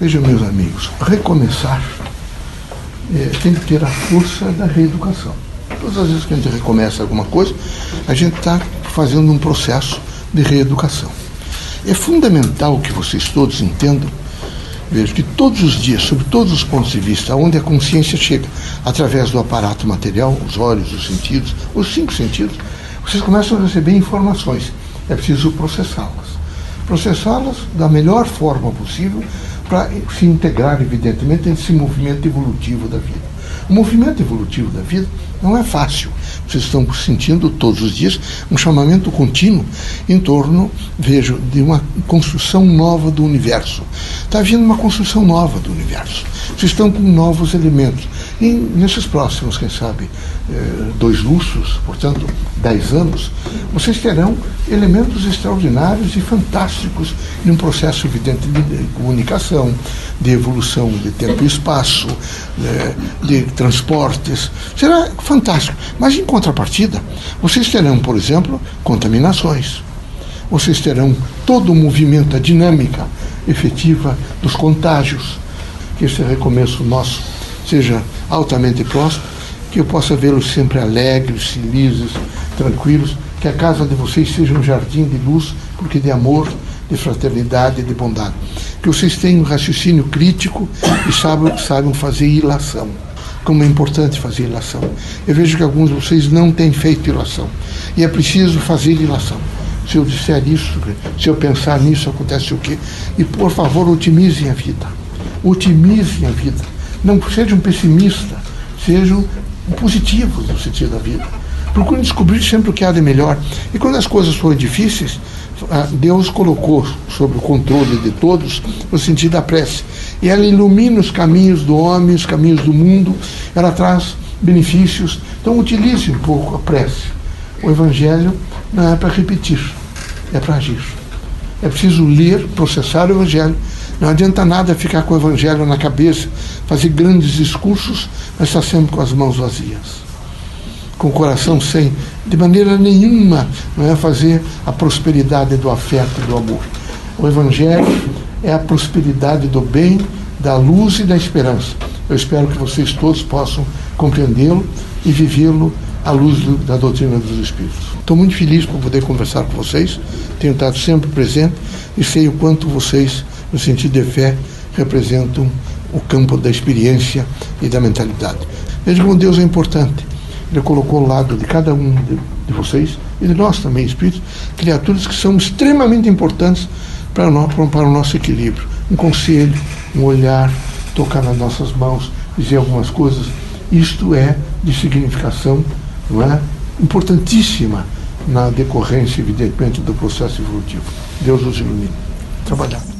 Vejam, meus amigos, recomeçar é, tem que ter a força da reeducação. Todas as vezes que a gente recomeça alguma coisa, a gente está fazendo um processo de reeducação. É fundamental que vocês todos entendam, vejo que todos os dias, sobre todos os pontos de vista, onde a consciência chega, através do aparato material, os olhos, os sentidos, os cinco sentidos, vocês começam a receber informações. É preciso processá-las. Processá-las da melhor forma possível para se integrar, evidentemente, nesse movimento evolutivo da vida. O movimento evolutivo da vida não é fácil. Vocês estão sentindo todos os dias um chamamento contínuo em torno, vejo, de uma construção nova do universo. Está havendo uma construção nova do universo. Vocês estão com novos elementos. E nesses próximos, quem sabe, eh, dois lustros, portanto, dez anos, vocês terão elementos extraordinários e fantásticos em um processo evidente de comunicação, de evolução de tempo e espaço, né, de transportes. Será fantástico. Mas, em contrapartida, vocês terão, por exemplo, contaminações. Vocês terão todo o movimento, a dinâmica efetiva dos contágios. Que esse recomeço nosso seja altamente próximo, que eu possa vê-los sempre alegres, felizes, tranquilos, que a casa de vocês seja um jardim de luz, porque de amor, de fraternidade e de bondade. Que vocês tenham um raciocínio crítico e saibam, saibam fazer ilação. Como é importante fazer ilação. Eu vejo que alguns de vocês não têm feito ilação. E é preciso fazer ilação. Se eu disser isso, se eu pensar nisso, acontece o quê? E, por favor, otimizem a vida. Otimizem a vida não sejam pessimistas, sejam positivos no sentido da vida. Procurem descobrir sempre o que há de melhor. E quando as coisas forem difíceis, Deus colocou sob o controle de todos o sentido da prece. E ela ilumina os caminhos do homem, os caminhos do mundo, ela traz benefícios. Então utilize um pouco a prece. O Evangelho não é para repetir, é para agir. É preciso ler, processar o Evangelho não adianta nada ficar com o evangelho na cabeça, fazer grandes discursos, mas estar sempre com as mãos vazias. Com o coração sem, de maneira nenhuma, não é fazer a prosperidade do afeto e do amor. O evangelho é a prosperidade do bem, da luz e da esperança. Eu espero que vocês todos possam compreendê-lo e vivê-lo à luz do, da doutrina dos Espíritos. Estou muito feliz por poder conversar com vocês, tenho estado sempre presente e sei o quanto vocês no sentido de fé, representam o campo da experiência e da mentalidade. Veja como Deus é importante. Ele colocou ao lado de cada um de, de vocês e de nós também, espíritos, criaturas que são extremamente importantes para, nós, para o nosso equilíbrio. Um conselho, um olhar, tocar nas nossas mãos, dizer algumas coisas. Isto é de significação não é? importantíssima na decorrência, evidentemente, do processo evolutivo. Deus os ilumine. Trabalhar.